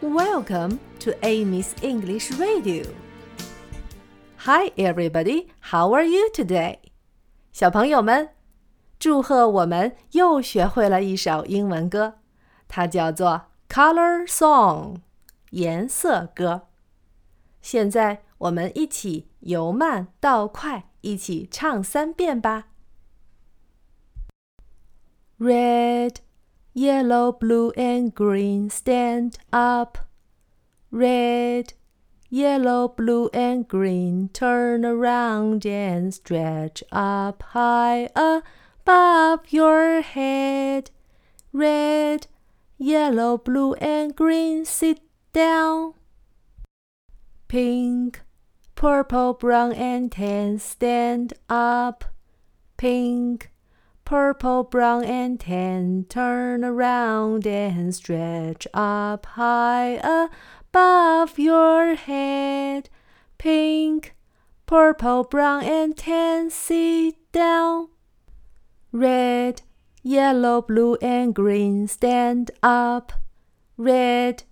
Welcome to Amy's English Radio. Hi, everybody. How are you today? 小朋友们，祝贺我们又学会了一首英文歌，它叫做《Color Song》颜色歌。现在我们一起由慢到快，一起唱三遍吧。Red, yellow, blue, and green, stand up. Red, yellow, blue, and green, turn around and stretch up high above your head. Red, yellow, blue, and green, sit down. Pink, purple, brown, and tan, stand up. Pink, purple, brown, and tan, turn around and stretch up high above your head. Pink, purple, brown, and tan, sit down. Red, yellow, blue, and green, stand up. Red,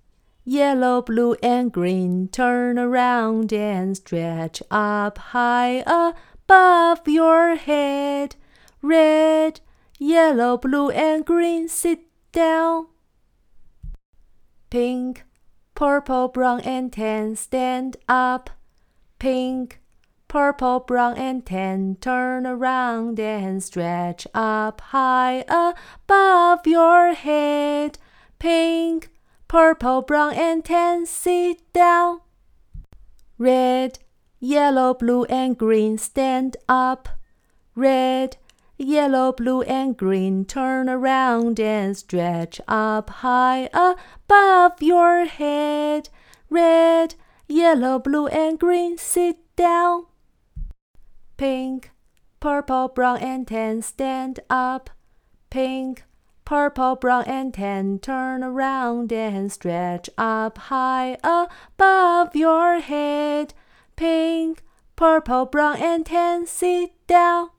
yellow, blue, and green, turn around and stretch up high above your head. Red, yellow, blue, and green, sit down. Pink, purple, brown, and tan, stand up. Pink, purple, brown, and tan, turn around and stretch up high above your head. Pink, purple, brown, and tan, sit down. Red, yellow, blue, and green, stand up. Red, yellow, blue, and green, turn around and stretch up high above your head. Red, yellow, blue, and green, sit down. Pink, purple, brown, and tan, stand up. Pink, purple, brown, and tan, turn around and stretch up high above your head. Pink, purple, brown, and tan, sit down.